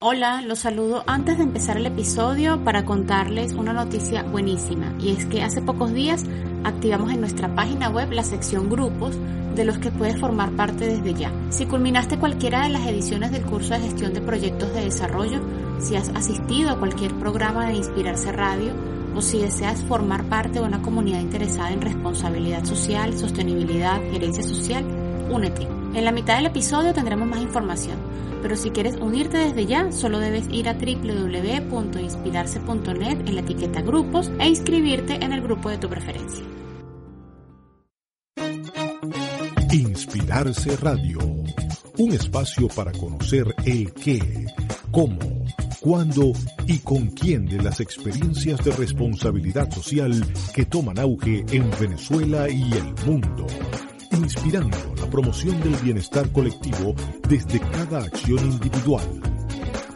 Hola, los saludo antes de empezar el episodio para contarles una noticia buenísima y es que hace pocos días activamos en nuestra página web la sección grupos de los que puedes formar parte desde ya. Si culminaste cualquiera de las ediciones del curso de gestión de proyectos de desarrollo, si has asistido a cualquier programa de Inspirarse Radio o si deseas formar parte de una comunidad interesada en responsabilidad social, sostenibilidad, gerencia social, únete. En la mitad del episodio tendremos más información, pero si quieres unirte desde ya, solo debes ir a www.inspirarse.net en la etiqueta grupos e inscribirte en el grupo de tu preferencia. Inspirarse Radio, un espacio para conocer el qué, cómo, cuándo y con quién de las experiencias de responsabilidad social que toman auge en Venezuela y el mundo, inspirando la promoción del bienestar colectivo desde cada acción individual.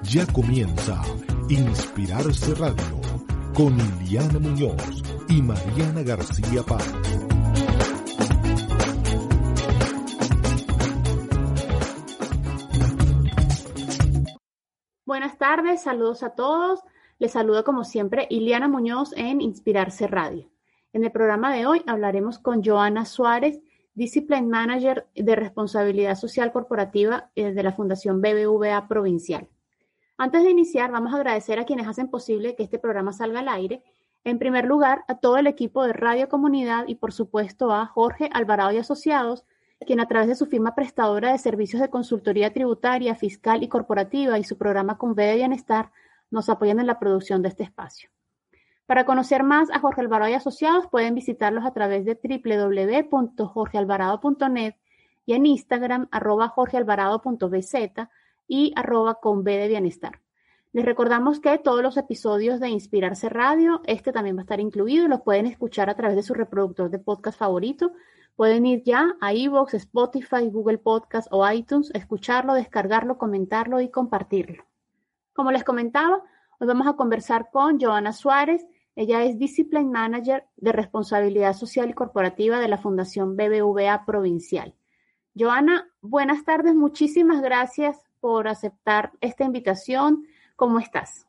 Ya comienza Inspirarse Radio con Liliana Muñoz y Mariana García Paz. Buenas tardes, saludos a todos. Les saludo como siempre Iliana Muñoz en Inspirarse Radio. En el programa de hoy hablaremos con Joana Suárez, Discipline Manager de Responsabilidad Social Corporativa eh, de la Fundación BBVA Provincial. Antes de iniciar, vamos a agradecer a quienes hacen posible que este programa salga al aire. En primer lugar, a todo el equipo de Radio Comunidad y por supuesto a Jorge Alvarado y Asociados, quien a través de su firma prestadora de servicios de consultoría tributaria, fiscal y corporativa y su programa con de Bienestar nos apoyan en la producción de este espacio. Para conocer más a Jorge Alvarado y Asociados pueden visitarlos a través de www.jorgealvarado.net y en Instagram arroba jorgealvarado.bz y arroba con B de Bienestar. Les recordamos que todos los episodios de Inspirarse Radio, este también va a estar incluido, los pueden escuchar a través de su reproductor de podcast favorito Pueden ir ya a iVoox, Spotify, Google Podcast o iTunes, escucharlo, descargarlo, comentarlo y compartirlo. Como les comentaba, hoy vamos a conversar con Joana Suárez. Ella es Discipline Manager de Responsabilidad Social y Corporativa de la Fundación BBVA Provincial. Joana, buenas tardes. Muchísimas gracias por aceptar esta invitación. ¿Cómo estás?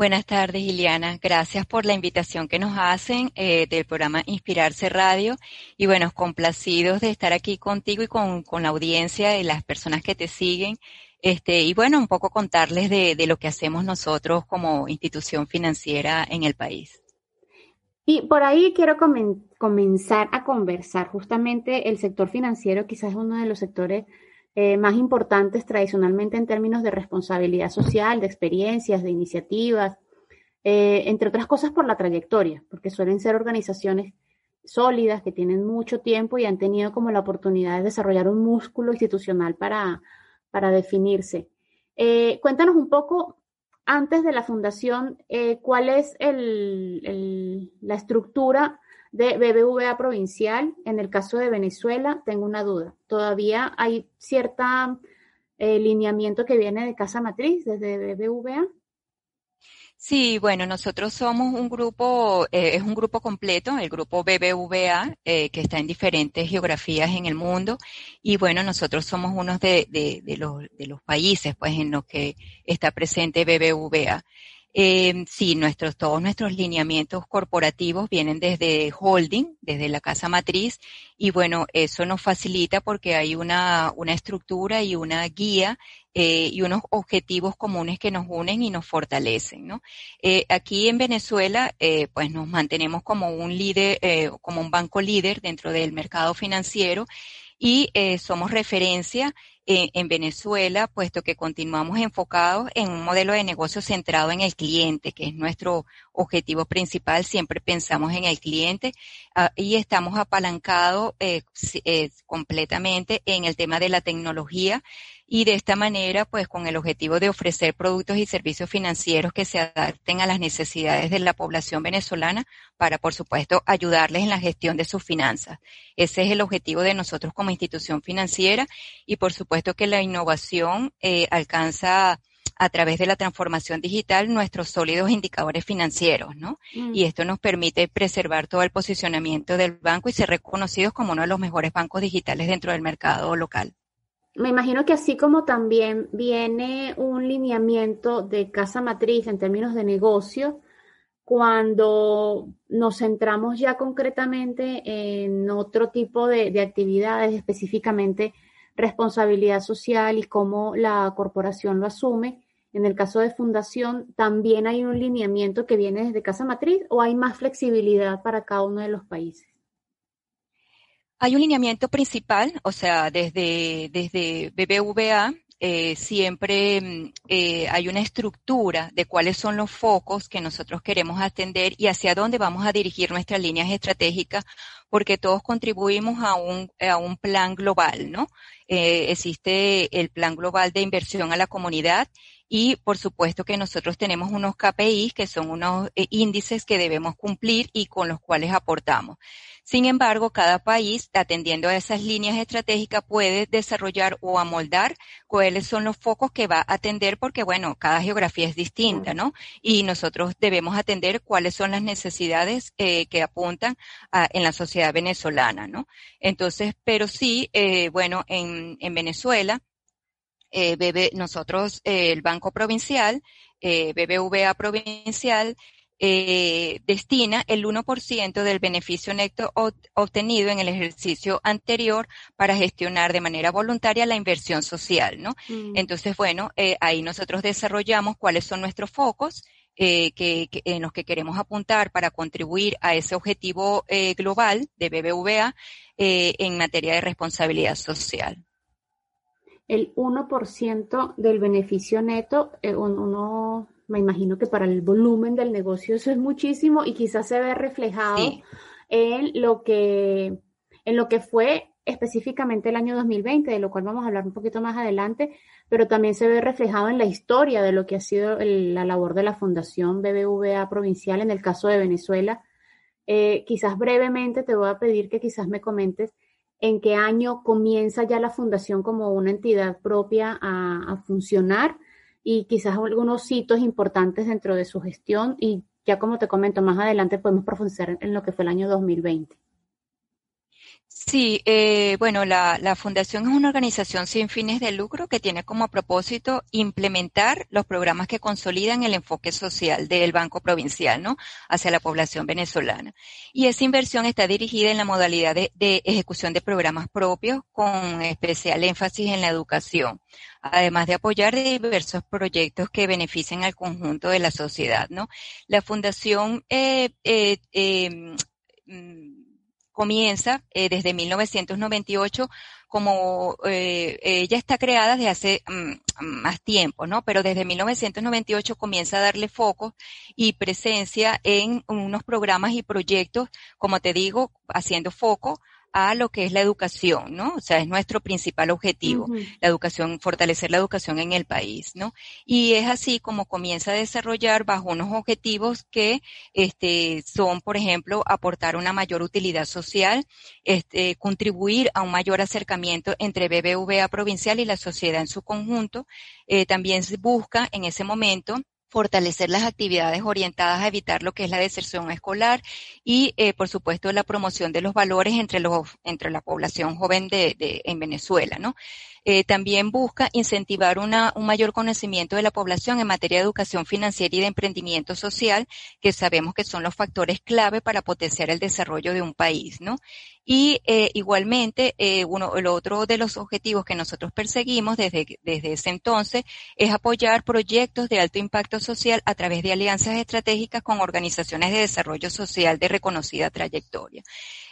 Buenas tardes, Iliana. Gracias por la invitación que nos hacen eh, del programa Inspirarse Radio. Y bueno, complacidos de estar aquí contigo y con, la audiencia de las personas que te siguen. Este, y bueno, un poco contarles de, lo que hacemos nosotros como institución financiera en el país. Y por ahí quiero comenzar a conversar. Justamente el sector financiero quizás es uno de los sectores eh, más importantes tradicionalmente en términos de responsabilidad social, de experiencias, de iniciativas, eh, entre otras cosas por la trayectoria, porque suelen ser organizaciones sólidas que tienen mucho tiempo y han tenido como la oportunidad de desarrollar un músculo institucional para, para definirse. Eh, cuéntanos un poco, antes de la fundación, cuál es el, la estructura de BBVA provincial. En el caso de Venezuela, tengo una duda. Todavía hay cierta eh, lineamiento que viene de Casa Matriz, desde BBVA. Sí, bueno, nosotros somos un grupo, eh, es un grupo completo, el grupo BBVA, eh, que está en diferentes geografías en el mundo. Y bueno, nosotros somos uno de, de, de, los, de los países, pues, en los que está presente BBVA. Eh, sí, nuestros, todos nuestros lineamientos corporativos vienen desde holding, desde la casa matriz, y bueno, eso nos facilita porque hay una, una estructura y una guía eh, y unos objetivos comunes que nos unen y nos fortalecen, ¿no? Eh, aquí en Venezuela, pues nos mantenemos como un líder, como un banco líder dentro del mercado financiero y eh, somos referencia en, Venezuela, puesto que continuamos enfocados en un modelo de negocio centrado en el cliente, que es nuestro objetivo principal. Siempre pensamos en el cliente ah, y estamos apalancados eh, eh, completamente en el tema de la tecnología y de esta manera, pues con el objetivo de ofrecer productos y servicios financieros que se adapten a las necesidades de la población venezolana para, por supuesto, ayudarles en la gestión de sus finanzas. Ese es el objetivo de nosotros como institución financiera y, por supuesto, que la innovación eh, alcanza a través de la transformación digital nuestros sólidos indicadores financieros, ¿no? Mm. Y esto nos permite preservar todo el posicionamiento del banco y ser reconocidos como uno de los mejores bancos digitales dentro del mercado local me imagino que así como también viene un lineamiento de casa matriz en términos de negocio, cuando nos centramos ya concretamente en otro tipo de, actividades, específicamente responsabilidad social y cómo la corporación lo asume. En el caso de fundación, ¿también hay un lineamiento que viene desde casa matriz o hay más flexibilidad para cada uno de los países? Hay un lineamiento principal, o sea, desde, desde BBVA eh, siempre mm, eh, hay una estructura de cuáles son los focos que nosotros queremos atender y hacia dónde vamos a dirigir nuestras líneas estratégicas, porque todos contribuimos a un, a un plan global, ¿no? Eh, existe el plan global de inversión a la comunidad y por supuesto que nosotros tenemos unos KPIs que son unos índices que debemos cumplir y con los cuales aportamos. Sin embargo, cada país, atendiendo a esas líneas estratégicas, puede desarrollar o amoldar cuáles son los focos que va a atender, porque bueno, cada geografía es distinta, ¿no? Y nosotros debemos atender cuáles son las necesidades eh, que apuntan en la sociedad venezolana, ¿no? Entonces, pero sí, eh, bueno, en, en Venezuela, eh, nosotros, eh, el Banco Provincial, eh, BBVA Provincial, destina el 1% del beneficio neto obtenido en el ejercicio anterior para gestionar de manera voluntaria la inversión social, ¿no? Mm. Entonces, bueno, ahí nosotros desarrollamos cuáles son nuestros focos, que, en los que queremos apuntar para contribuir a ese objetivo global de BBVA en materia de responsabilidad social. El 1% del beneficio neto, uno me imagino que para el volumen del negocio eso es muchísimo y quizás se ve reflejado en lo que en lo que fue específicamente el año 2020, de lo cual vamos a hablar un poquito más adelante, pero también se ve reflejado en la historia de lo que ha sido la labor de la Fundación BBVA Provincial en el caso de Venezuela. Eh, quizás brevemente te voy a pedir que quizás me comentes en qué año comienza ya la Fundación como una entidad propia a, funcionar y quizás algunos hitos importantes dentro de su gestión y ya como te comento más adelante podemos profundizar en lo que fue el año 2020. Sí, eh, bueno, la, la, Fundación es una organización sin fines de lucro que tiene como propósito implementar los programas que consolidan el enfoque social del Banco Provincial, ¿no? Hacia la población venezolana. Y esa inversión está dirigida en la modalidad de, de ejecución de programas propios con especial énfasis en la educación, además de apoyar diversos proyectos que beneficien al conjunto de la sociedad, ¿no? La Fundación eh, eh, eh comienza eh, desde 1998 como eh, ella está creada desde hace mm, más tiempo, ¿no? Pero desde 1998 comienza a darle foco y presencia en unos programas y proyectos, como te digo, haciendo foco a lo que es la educación, ¿no? O sea, es nuestro principal objetivo, la educación, fortalecer la educación en el país, ¿no? Y es así como comienza a desarrollar bajo unos objetivos que, este, son, por ejemplo, aportar una mayor utilidad social, este, contribuir a un mayor acercamiento entre BBVA provincial y la sociedad en su conjunto. Eh, también se busca en ese momento fortalecer las actividades orientadas a evitar lo que es la deserción escolar y, eh, por supuesto, la promoción de los valores entre los entre la población joven de, de en Venezuela, ¿no? Eh, también busca incentivar una, un mayor conocimiento de la población en materia de educación financiera y de emprendimiento social, que sabemos que son los factores clave para potenciar el desarrollo de un país, ¿no? Y eh, igualmente, eh, uno, el otro de los objetivos que nosotros perseguimos desde, desde ese entonces es apoyar proyectos de alto impacto social a través de alianzas estratégicas con organizaciones de desarrollo social de reconocida trayectoria.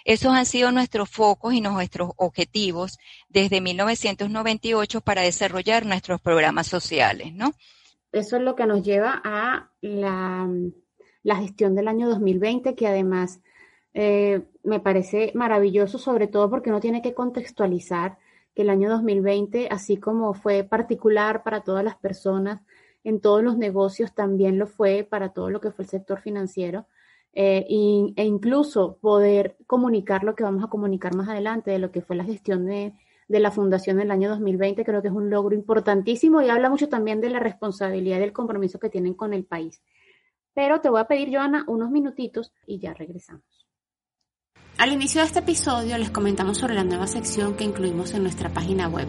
Esos han sido nuestros focos y nuestros objetivos desde 1998 para desarrollar nuestros programas sociales, ¿no? Eso es lo que nos lleva a la, gestión del año 2020, que además eh, me parece maravilloso, sobre todo porque uno tiene que contextualizar que el año 2020, así como fue particular para todas las personas en todos los negocios, también lo fue para todo lo que fue el sector financiero. Eh, e incluso poder comunicar lo que vamos a comunicar más adelante de lo que fue la gestión de, de la fundación en el año 2020, creo que es un logro importantísimo y habla mucho también de la responsabilidad y del compromiso que tienen con el país. Pero te voy a pedir, Joana, unos minutitos y ya regresamos. Al inicio de este episodio les comentamos sobre la nueva sección que incluimos en nuestra página web,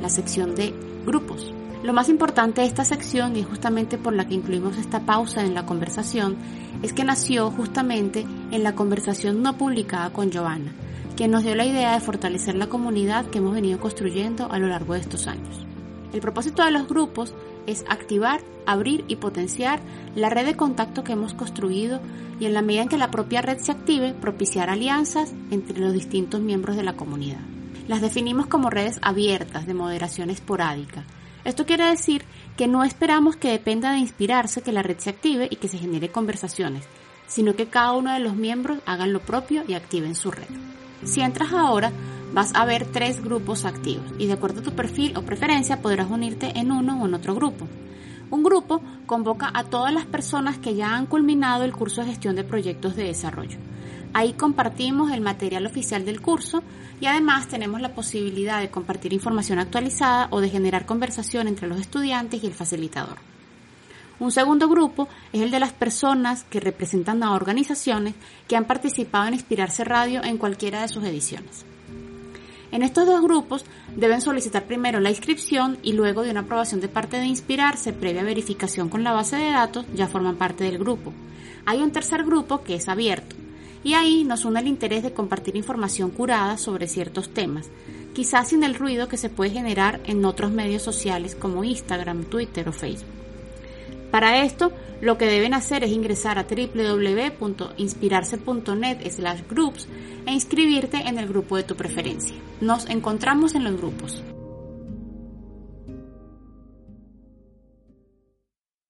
la sección de grupos. Lo más importante de esta sección, y justamente por la que incluimos esta pausa en la conversación, es que nació justamente en la conversación no publicada con Joana, quien nos dio la idea de fortalecer la comunidad que hemos venido construyendo a lo largo de estos años. El propósito de los grupos es activar, abrir y potenciar la red de contacto que hemos construido y en la medida en que la propia red se active, propiciar alianzas entre los distintos miembros de la comunidad. Las definimos como redes abiertas de moderación esporádica, esto quiere decir que no esperamos que dependa de inspirarse que la red se active y que se genere conversaciones, sino que cada uno de los miembros hagan lo propio y activen su red. Si entras ahora, vas a ver tres grupos activos y de acuerdo a tu perfil o preferencia podrás unirte en uno o en otro grupo. Un grupo convoca a todas las personas que ya han culminado el curso de gestión de proyectos de desarrollo. Ahí compartimos el material oficial del curso y además tenemos la posibilidad de compartir información actualizada o de generar conversación entre los estudiantes y el facilitador. Un segundo grupo es el de las personas que representan a organizaciones que han participado en Inspirarse Radio en cualquiera de sus ediciones. En estos dos grupos deben solicitar primero la inscripción y luego de una aprobación de parte de Inspirarse previa verificación con la base de datos ya forman parte del grupo. Hay un tercer grupo que es abierto y ahí nos une el interés de compartir información curada sobre ciertos temas, quizás sin el ruido que se puede generar en otros medios sociales como Instagram, Twitter o Facebook. Para esto, lo que deben hacer es ingresar a www.inspirarse.net slash groups e inscribirte en el grupo de tu preferencia. Nos encontramos en los grupos.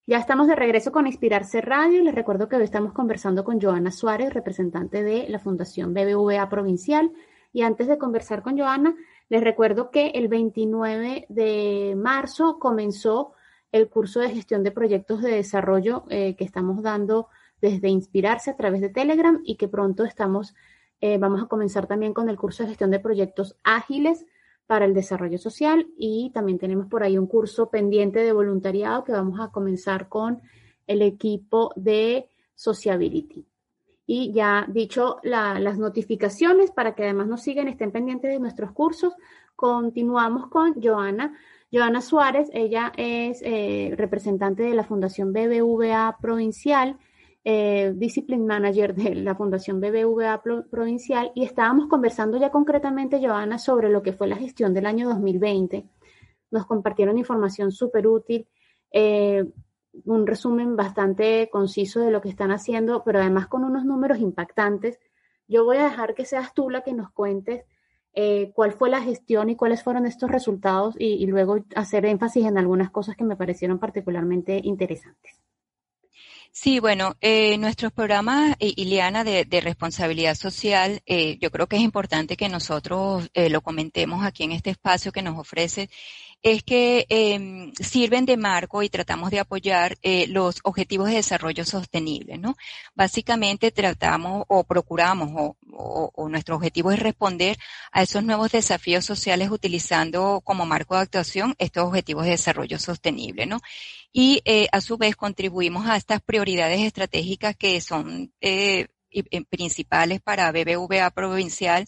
Ya estamos de regreso con Inspirarse Radio les recuerdo que hoy estamos conversando con Joana Suárez, representante de la Fundación BBVA Provincial. Y antes de conversar con Joana, les recuerdo que el 29 de marzo comenzó el curso de gestión de proyectos de desarrollo eh, que estamos dando desde Inspirarse a través de Telegram y que pronto estamos, eh, vamos a comenzar también con el curso de gestión de proyectos ágiles para el desarrollo social y también tenemos por ahí un curso pendiente de voluntariado que vamos a comenzar con el equipo de Sociability. Y ya dicho las notificaciones para que además nos sigan, estén pendientes de nuestros cursos, continuamos con Joana. Joana Suárez, ella es eh, representante de la Fundación BBVA Provincial eh, Discipline Manager de la Fundación BBVA Provincial y estábamos conversando ya concretamente, Joana, sobre lo que fue la gestión del año 2020. Nos compartieron información súper útil, eh, un resumen bastante conciso de lo que están haciendo, pero además con unos números impactantes. Yo voy a dejar que seas tú la que nos cuentes eh, cuál fue la gestión y cuáles fueron estos resultados y luego hacer énfasis en algunas cosas que me parecieron particularmente interesantes. Sí, bueno, eh, nuestros programas, eh, Ileana, de, responsabilidad social, eh, yo creo que es importante que nosotros eh, lo comentemos aquí en este espacio que nos ofrece es que eh, sirven de marco y tratamos de apoyar eh, los objetivos de desarrollo sostenible, ¿no? Básicamente tratamos o procuramos o, o, o, nuestro objetivo es responder a esos nuevos desafíos sociales utilizando como marco de actuación estos objetivos de desarrollo sostenible, ¿no? Y eh, a su vez contribuimos a estas prioridades estratégicas que son eh, principales para BBVA provincial,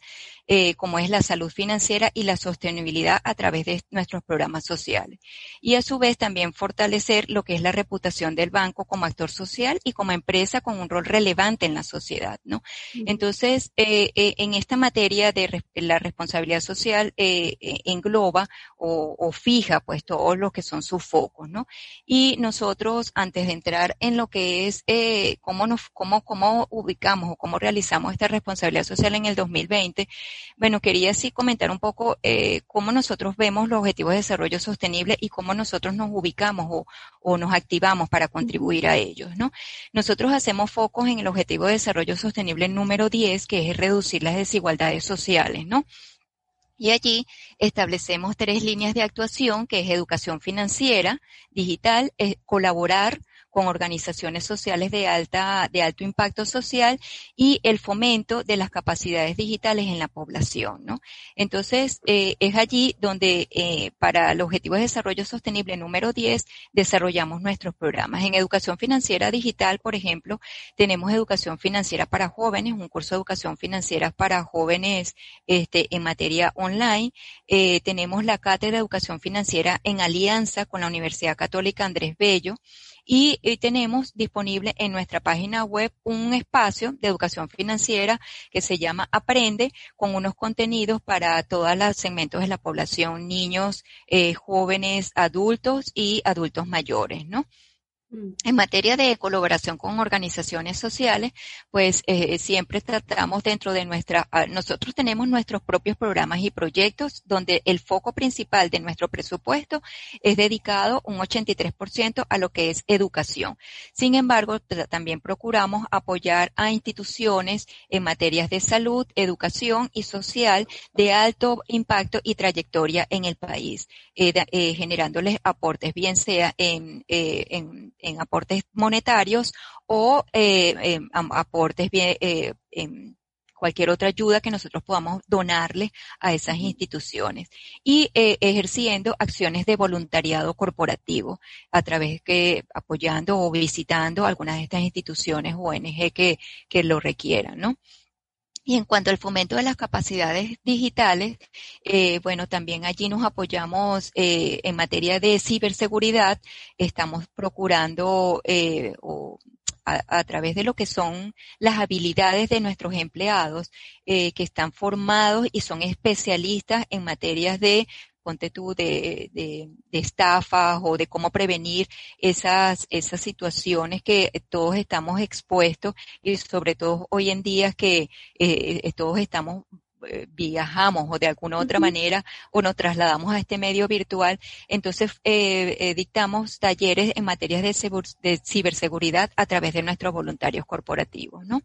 eh, como es la salud financiera y la sostenibilidad a través de nuestros programas sociales. Y a su vez también fortalecer lo que es la reputación del banco como actor social y como empresa con un rol relevante en la sociedad, ¿no? Entonces, eh, eh, en esta materia de la responsabilidad social engloba o, o, fija pues todos los que son sus focos, ¿no? Y nosotros, antes de entrar en lo que es cómo nos, cómo, cómo ubicamos o cómo realizamos esta responsabilidad social en el 2020, bueno, quería sí comentar un poco eh, cómo nosotros vemos los objetivos de desarrollo sostenible y cómo nosotros nos ubicamos o, o nos activamos para contribuir a ellos, ¿no? Nosotros hacemos focos en el objetivo de desarrollo sostenible número 10, que es reducir las desigualdades sociales, ¿no? Y allí establecemos tres líneas de actuación, que es educación financiera, digital, es colaborar con organizaciones sociales de, alta, de alto impacto social y el fomento de las capacidades digitales en la población. ¿no? Entonces, eh, es allí donde eh, para el Objetivo de Desarrollo Sostenible número 10 desarrollamos nuestros programas. En educación financiera digital, por ejemplo, tenemos educación financiera para jóvenes, un curso de educación financiera para jóvenes este, en materia online. Eh, tenemos la cátedra de educación financiera en alianza con la Universidad Católica Andrés Bello y, tenemos disponible en nuestra página web un espacio de educación financiera que se llama Aprende con unos contenidos para todos los segmentos de la población, niños, eh, jóvenes, adultos y adultos mayores, ¿no? Mm. En materia de colaboración con organizaciones sociales, pues eh, siempre tratamos dentro de nuestra, ah, nosotros tenemos nuestros propios programas y proyectos donde el foco principal de nuestro presupuesto es dedicado un 83% a lo que es educación. Sin embargo, también procuramos apoyar a instituciones en materias de salud, educación y social de alto impacto y trayectoria en el país, eh, eh, generándoles aportes, bien sea en, en en aportes monetarios o eh, aportes bien, eh, en cualquier otra ayuda que nosotros podamos donarle a esas instituciones y eh, ejerciendo acciones de voluntariado corporativo a través que apoyando o visitando algunas de estas instituciones ONG que, que lo requieran, ¿no? Y en cuanto al fomento de las capacidades digitales, eh, bueno, también allí nos apoyamos eh, en materia de ciberseguridad. Estamos procurando eh, a, través de lo que son las habilidades de nuestros empleados que están formados y son especialistas en materias de ponte tú, de, de, estafas o de cómo prevenir esas, esas situaciones que todos estamos expuestos y sobre todo hoy en día que eh, todos estamos eh, viajamos o de alguna otra manera o nos trasladamos a este medio virtual, entonces eh, eh, dictamos talleres en materias de, ciberseguridad a través de nuestros voluntarios corporativos. ¿no?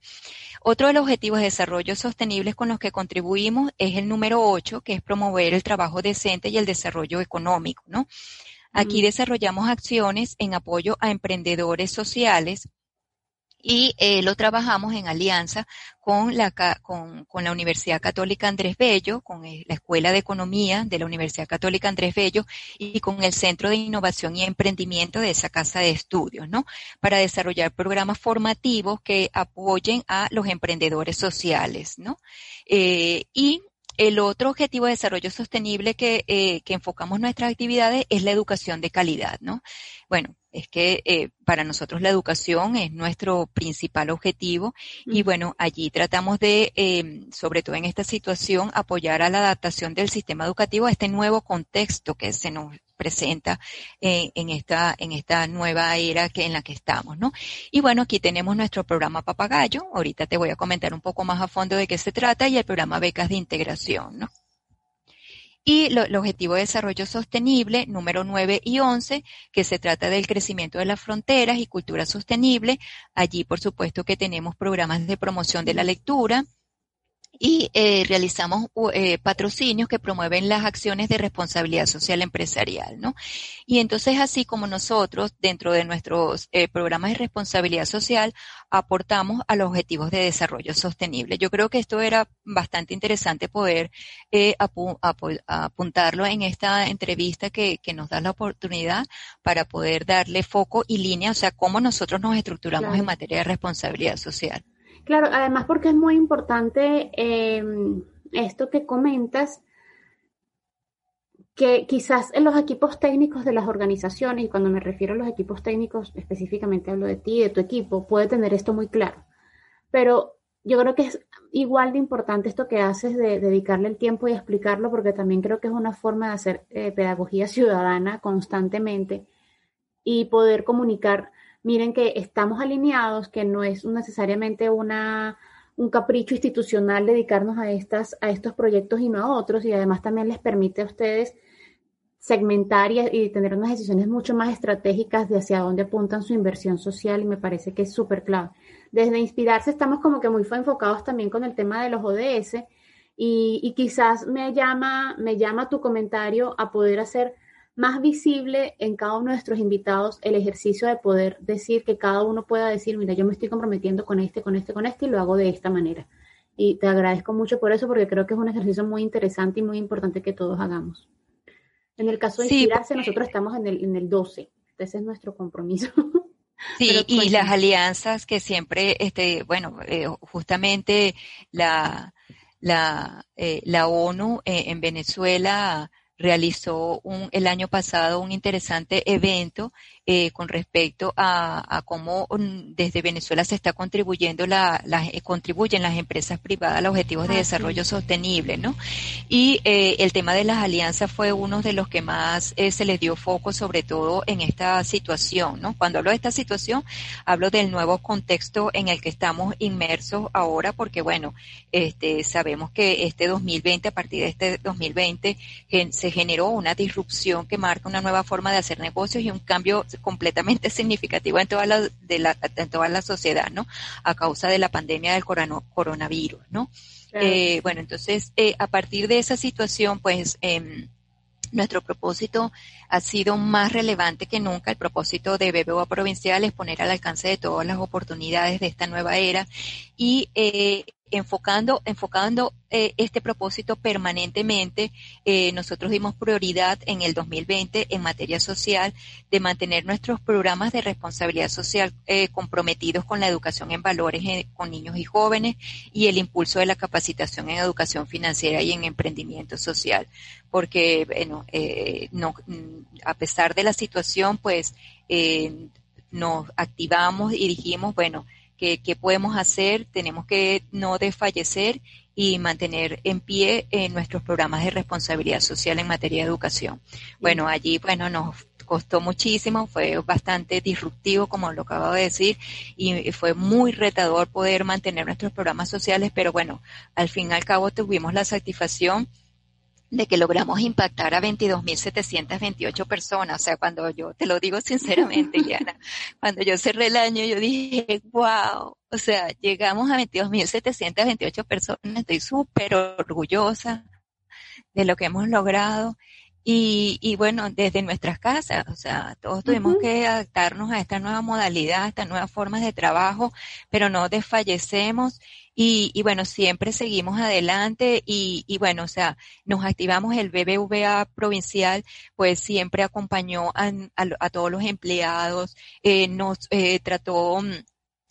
Otro de los objetivos de desarrollo sostenibles con los que contribuimos es el número 8, que es promover el trabajo decente y el desarrollo económico. ¿no? Aquí desarrollamos acciones en apoyo a emprendedores sociales y eh, lo trabajamos en alianza con la, con, con la Universidad Católica Andrés Bello, con la Escuela de Economía de la Universidad Católica Andrés Bello y con el Centro de Innovación y Emprendimiento de esa casa de estudios, ¿no? Para desarrollar programas formativos que apoyen a los emprendedores sociales, ¿no? Eh, y el otro objetivo de desarrollo sostenible que, eh, que enfocamos nuestras actividades es la educación de calidad, ¿no? Bueno, es que eh, para nosotros la educación es nuestro principal objetivo y bueno, allí tratamos de, eh, sobre todo en esta situación, apoyar a la adaptación del sistema educativo a este nuevo contexto que se nos presenta en esta en esta nueva era que en la que estamos, ¿no? Y bueno, aquí tenemos nuestro programa Papagayo. Ahorita te voy a comentar un poco más a fondo de qué se trata y el programa Becas de Integración, ¿no? y el objetivo de desarrollo sostenible número 9 y 11, que se trata del crecimiento de las fronteras y cultura sostenible. Allí, por supuesto, que tenemos programas de promoción de la lectura, y eh, realizamos eh, patrocinios que promueven las acciones de responsabilidad social empresarial, ¿no? Y entonces así como nosotros dentro de nuestros eh, programas de responsabilidad social aportamos a los objetivos de desarrollo sostenible. Yo creo que esto era bastante interesante poder apuntarlo en esta entrevista que, que, nos da la oportunidad para poder darle foco y línea, o sea, cómo nosotros nos estructuramos en materia de responsabilidad social. Claro, además porque es muy importante em, esto que comentas, que quizás en los equipos técnicos de las organizaciones, y cuando me refiero a los equipos técnicos, específicamente hablo de ti, de tu equipo, puede tener esto muy claro. Pero yo creo que es igual de importante esto que haces de dedicarle el tiempo y explicarlo, porque también creo que es una forma de hacer eh, pedagogía ciudadana constantemente y poder comunicar miren que estamos alineados, que no es necesariamente una, un capricho institucional dedicarnos a, estas, a estos proyectos y no a otros, y además también les permite a ustedes segmentar y, tener unas decisiones mucho más estratégicas de hacia dónde apuntan su inversión social y me parece que es súper clave. Desde Inspirarse estamos como que muy enfocados también con el tema de los ODS Y, quizás me llama, me llama tu comentario a poder hacer más visible en cada uno de nuestros invitados el ejercicio de poder decir que cada uno pueda decir, mira, yo me estoy comprometiendo con este, con este, con este y lo hago de esta manera. Y te agradezco mucho por eso porque creo que es un ejercicio muy interesante y muy importante que todos hagamos. En el caso de inspirarse, nosotros estamos en el, en el 12. Ese es nuestro compromiso. Sí, y las alianzas que siempre, este, bueno, eh, justamente la, la, eh, la ONU eh, en Venezuela realizó un, el año pasado un interesante evento eh, con respecto a, cómo mm, desde Venezuela se está contribuyendo la, eh, contribuyen las empresas privadas a los objetivos de desarrollo sostenible, ¿no? Y eh, el tema de las alianzas fue uno de los que más se les dio foco, sobre todo en esta situación, ¿no? Cuando hablo de esta situación, hablo del nuevo contexto en el que estamos inmersos ahora, porque bueno, este, sabemos que este 2020, a partir de este 2020, se generó una disrupción que marca una nueva forma de hacer negocios y un cambio completamente significativa en toda la, de la, en toda la sociedad, ¿no? A causa de la pandemia del coronavirus, ¿no? Eh, bueno, entonces, eh, a partir de esa situación, pues, eh, nuestro propósito ha sido más relevante que nunca. El propósito de BBOA Provincial es poner al alcance de todas las oportunidades de esta nueva era y eh, enfocando, enfocando eh, este propósito permanentemente, eh, nosotros dimos prioridad en el 2020 en materia social de mantener nuestros programas de responsabilidad social eh, comprometidos con la educación en valores con niños y jóvenes y el impulso de la capacitación en educación financiera y en emprendimiento social. Porque, bueno, no, a pesar de la situación, pues nos activamos y dijimos, bueno, ¿Qué, podemos hacer? Tenemos que no desfallecer y mantener en pie en nuestros programas de responsabilidad social en materia de educación. Bueno, allí, bueno, nos costó muchísimo, fue bastante disruptivo, como lo acabo de decir, y fue muy retador poder mantener nuestros programas sociales, pero bueno, al fin y al cabo tuvimos la satisfacción de que logramos impactar a 22.728 personas. O sea, cuando yo, te lo digo sinceramente, Diana, cuando yo cerré el año, yo dije, wow, o sea, llegamos a 22.728 personas, estoy súper orgullosa de lo que hemos logrado. Y, y bueno, desde nuestras casas, o sea, todos tuvimos que adaptarnos a esta nueva modalidad, a estas nuevas formas de trabajo, pero no desfallecemos y, y bueno, siempre seguimos adelante y, y bueno, o sea, nos activamos el BBVA provincial, pues siempre acompañó a, a, todos los empleados, eh, nos eh, trató mm,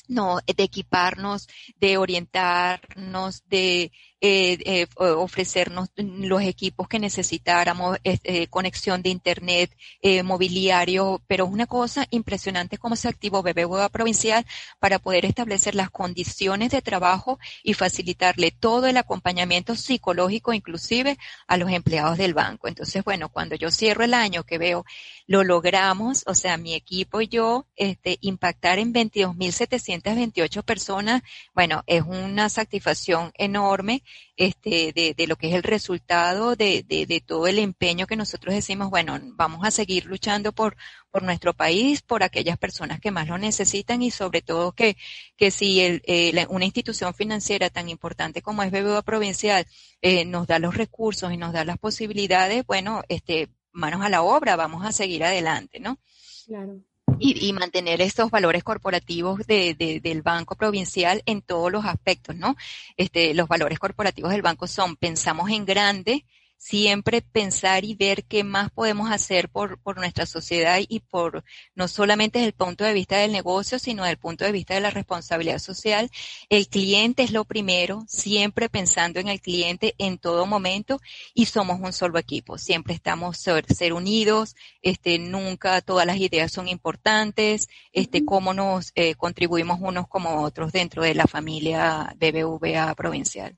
no, de equiparnos, de orientarnos, de eh, eh, ofrecernos los equipos que necesitáramos, eh, conexión de internet, mobiliario, pero es una cosa impresionante cómo se activó BBVA Provincial para poder establecer las condiciones de trabajo y facilitarle todo el acompañamiento psicológico inclusive a los empleados del banco. Entonces, bueno, cuando yo cierro el año que veo, lo logramos, o sea, mi equipo y yo, este, impactar en 22.728 personas, bueno, es una satisfacción enorme este, de, de, lo que es el resultado de, de, todo el empeño que nosotros decimos, bueno, vamos a seguir luchando por, por nuestro país, por aquellas personas que más lo necesitan y sobre todo que, que si el, eh, una institución financiera tan importante como es BBVA Provincial eh, nos da los recursos y nos da las posibilidades, bueno, este, manos a la obra, vamos a seguir adelante, ¿no? Claro y, mantener estos valores corporativos de, de, del Banco Provincial en todos los aspectos, ¿no? Este, los valores corporativos del banco son pensamos en grande, siempre pensar y ver qué más podemos hacer por, por nuestra sociedad y por no solamente desde el punto de vista del negocio, sino desde el punto de vista de la responsabilidad social. El cliente es lo primero, siempre pensando en el cliente en todo momento y somos un solo equipo. Siempre estamos ser, ser unidos, este, nunca todas las ideas son importantes, este, cómo nos eh, contribuimos unos como otros dentro de la familia BBVA provincial.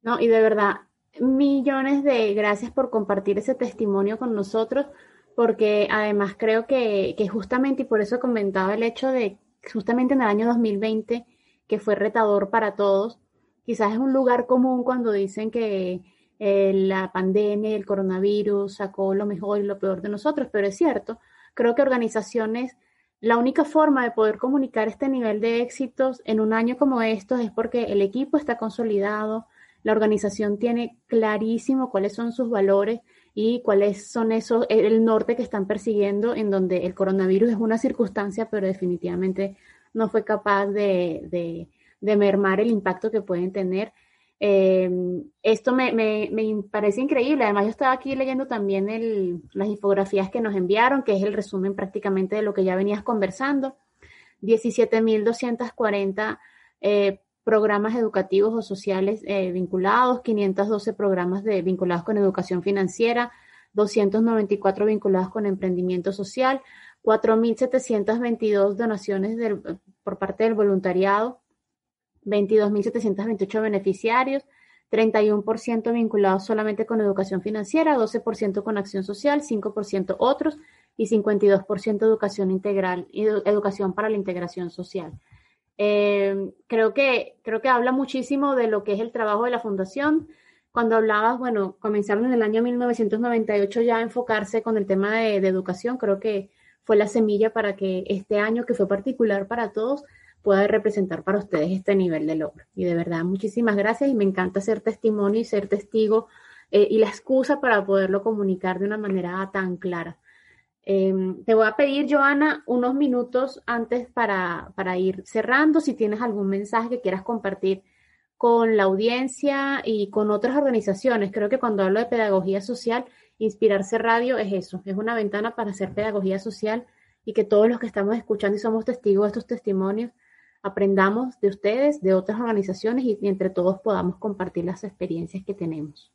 No, y de verdad, millones de gracias por compartir ese testimonio con nosotros, porque además creo que, que justamente, y por eso comentaba el hecho de justamente en el año 2020, que fue retador para todos, quizás es un lugar común cuando dicen que eh, la pandemia el coronavirus sacó lo mejor y lo peor de nosotros, pero es cierto, creo que organizaciones, la única forma de poder comunicar este nivel de éxitos en un año como estos es porque el equipo está consolidado, la organización tiene clarísimo cuáles son sus valores y cuáles son esos, el norte que están persiguiendo, en donde el coronavirus es una circunstancia, pero definitivamente no fue capaz de, mermar el impacto que pueden tener. Em, esto me, parece increíble. Además, yo estaba aquí leyendo también las infografías que nos enviaron, que es el resumen prácticamente de lo que ya venías conversando. 17.240 eh, programas educativos o sociales eh, vinculados, 512 programas de, vinculados con educación financiera, 294 vinculados con emprendimiento social, 4.722 donaciones por parte del voluntariado, 22.728 beneficiarios, 31% vinculados solamente con educación financiera, 12% con acción social, 5% otros y 52% educación integral, educación para la integración social. Eh, creo, que, creo que habla muchísimo de lo que es el trabajo de la fundación. Cuando hablabas, bueno, comenzaron en el año 1998 ya a enfocarse con el tema de, educación, creo que fue la semilla para que este año, que fue particular para todos, pueda representar para ustedes este nivel de logro. Y de verdad, muchísimas gracias y me encanta ser testimonio y ser testigo eh, y la excusa para poderlo comunicar de una manera tan clara. Em, te voy a pedir, Joana, unos minutos antes para, ir cerrando, si tienes algún mensaje que quieras compartir con la audiencia y con otras organizaciones. Creo que cuando hablo de pedagogía social, Inspirarse Radio es eso, es una ventana para hacer pedagogía social y que todos los que estamos escuchando y somos testigos de estos testimonios, aprendamos de ustedes, de otras organizaciones y entre todos podamos compartir las experiencias que tenemos.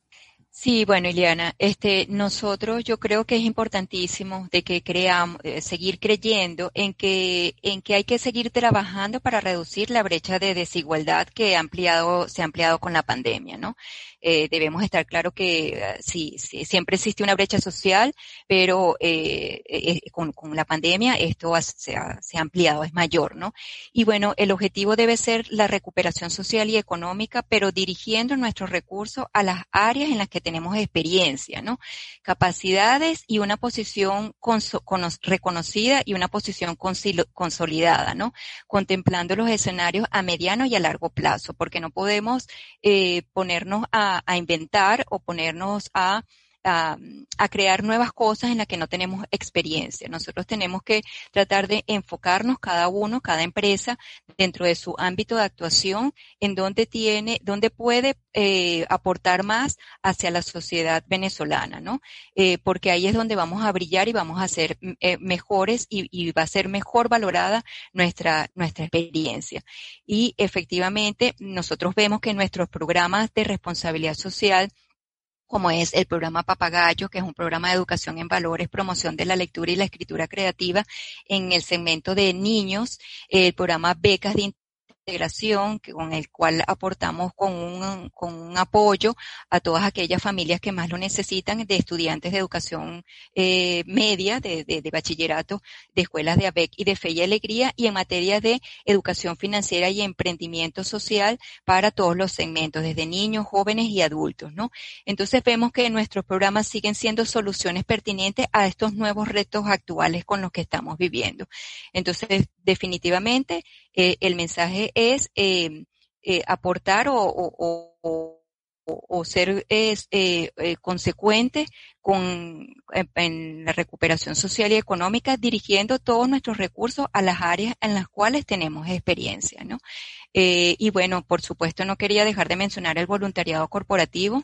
Sí, bueno, Ileana, este, nosotros yo creo que es importantísimo de que creamos, eh, seguir creyendo en que, en que hay que seguir trabajando para reducir la brecha de desigualdad que ha ampliado, se ha ampliado con la pandemia, ¿no? Eh, debemos estar claro que eh, sí, sí, siempre existe una brecha social, pero eh, con, la pandemia esto se, ha, se, ha, ampliado, es mayor, ¿no? Y bueno, el objetivo debe ser la recuperación social y económica, pero dirigiendo nuestros recursos a las áreas en las que tenemos experiencia, ¿no? Capacidades y una posición reconocida y una posición consolidada, ¿no? Contemplando los escenarios a mediano y a largo plazo, porque no podemos ponernos a a, inventar o ponernos a, a, crear nuevas cosas en las que no tenemos experiencia. Nosotros tenemos que tratar de enfocarnos cada uno, cada empresa, dentro de su ámbito de actuación, en donde tiene, donde puede eh, aportar más hacia la sociedad venezolana, ¿no? Eh, porque ahí es donde vamos a brillar y vamos a ser eh, mejores y, y, va a ser mejor valorada nuestra, nuestra experiencia. Y efectivamente, nosotros vemos que nuestros programas de responsabilidad social como es el programa Papagayo, que es un programa de educación en valores, promoción de la lectura y la escritura creativa en el segmento de niños, el programa Becas de integración con el cual aportamos con un, con un apoyo a todas aquellas familias que más lo necesitan de estudiantes de educación eh, media, de, de, de, bachillerato, de escuelas de ABEC y de Fe y Alegría y en materia de educación financiera y emprendimiento social para todos los segmentos, desde niños, jóvenes y adultos, ¿no? Entonces vemos que nuestros programas siguen siendo soluciones pertinentes a estos nuevos retos actuales con los que estamos viviendo. Entonces, definitivamente, eh, el mensaje es eh, eh, aportar o, ser consecuente con en la recuperación social y económica, dirigiendo todos nuestros recursos a las áreas en las cuales tenemos experiencia, ¿no? Y bueno, por supuesto, no quería dejar de mencionar el voluntariado corporativo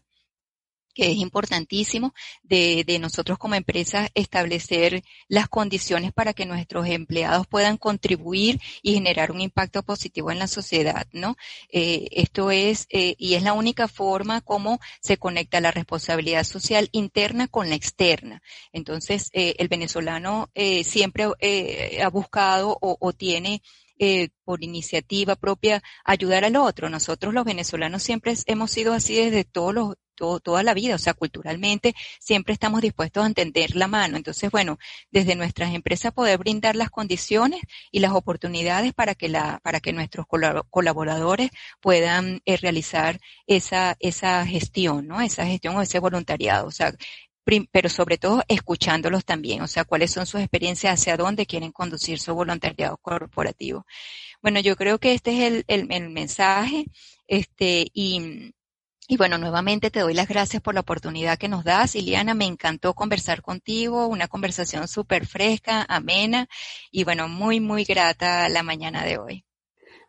que es importantísimo de, de, nosotros como empresa establecer las condiciones para que nuestros empleados puedan contribuir y generar un impacto positivo en la sociedad, ¿no? Eh, esto es, eh, y es la única forma como se conecta la responsabilidad social interna con la externa. Entonces, eh, el venezolano eh, siempre eh, ha buscado o, o tiene eh, por iniciativa propia ayudar al otro. Nosotros los venezolanos siempre hemos sido así desde todos los toda la vida, o sea, culturalmente siempre estamos dispuestos a entender la mano. Entonces, bueno, desde nuestras empresas poder brindar las condiciones y las oportunidades para que la, para que nuestros colaboradores puedan eh, realizar esa, esa gestión, ¿no? Esa gestión o ese voluntariado. O sea, pero sobre todo escuchándolos también, o sea, cuáles son sus experiencias, hacia dónde quieren conducir su voluntariado corporativo. Bueno, yo creo que este es el, el, el mensaje, este, y, Y bueno, nuevamente te doy las gracias por la oportunidad que nos das. Iliana, me encantó conversar contigo, una conversación súper fresca, amena y bueno, muy, muy grata la mañana de hoy.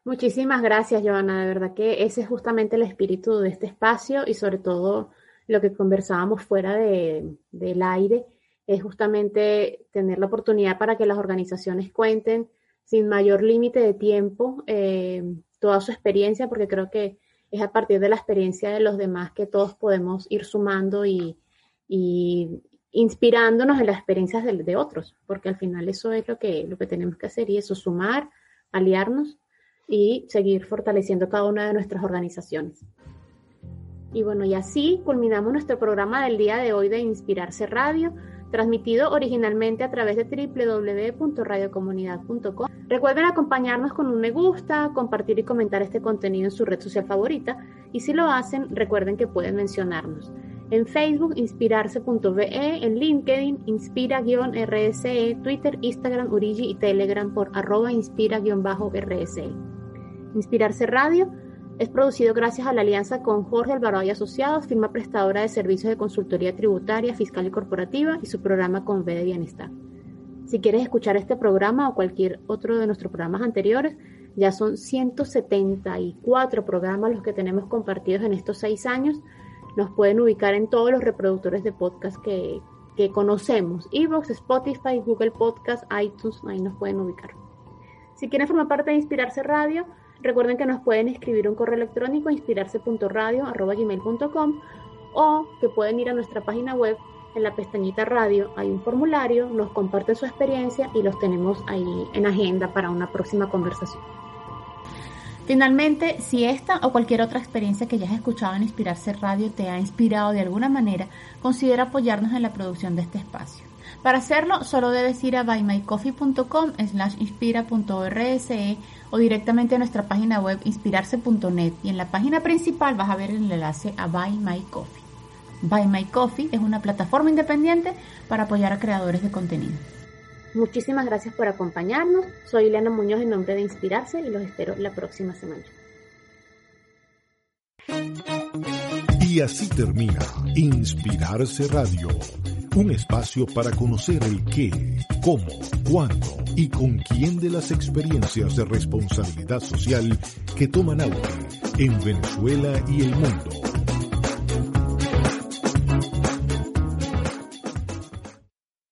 Muchísimas gracias, Joana. De verdad que ese es justamente el espíritu de este espacio y sobre todo lo que conversábamos fuera de, del aire es justamente tener la oportunidad para que las organizaciones cuenten sin mayor límite de tiempo eh, toda su experiencia, porque creo que es a partir de la experiencia de los demás que todos podemos ir sumando y, inspirándonos en las experiencias de, otros, porque al final eso es lo que, lo que tenemos que hacer y eso, sumar, aliarnos y seguir fortaleciendo cada una de nuestras organizaciones. Y bueno, y así culminamos nuestro programa del día de hoy de Inspirarse Radio transmitido originalmente a través de www.radiocomunidad.com. Recuerden acompañarnos con un me gusta, compartir y comentar este contenido en su red social favorita y si lo hacen, recuerden que pueden mencionarnos. En Facebook, inspirarse.be, en LinkedIn, inspira-rse, Twitter, Instagram, Urigi y Telegram por arroba inspira-rse. Inspirarse Radio es producido gracias a la alianza con Jorge Alvarado y Asociados, firma prestadora de servicios de consultoría tributaria, fiscal y corporativa y su programa con de Bienestar. Si quieres escuchar este programa o cualquier otro de nuestros programas anteriores, ya son 174 programas los que tenemos compartidos en estos seis años. Nos pueden ubicar en todos los reproductores de podcast que, que conocemos. Evox, Spotify, Google Podcast, iTunes, ahí nos pueden ubicar. Si quieren formar parte de Inspirarse Radio, Recuerden que nos pueden escribir un correo electrónico inspirarse.radio.gmail.com o que pueden ir a nuestra página web en la pestañita radio hay un formulario, nos comparten su experiencia y los tenemos ahí en agenda para una próxima conversación. Finalmente, si esta o cualquier otra experiencia que ya has escuchado en Inspirarse Radio te ha inspirado de alguna manera, considera apoyarnos en la producción de este espacio. Para hacerlo, solo debes ir a buymycoffee.com slash inspira.orse o directamente a nuestra página web inspirarse.net y en la página principal vas a ver el enlace a Buy My Coffee. Buy My Coffee es una plataforma independiente para apoyar a creadores de contenido. Muchísimas gracias por acompañarnos. Soy Ileana Muñoz en nombre de Inspirarse y los espero la próxima semana. Y así termina Inspirarse Radio un espacio para conocer el qué, cómo, cuándo y con quién de las experiencias de responsabilidad social que toman auge en Venezuela y el mundo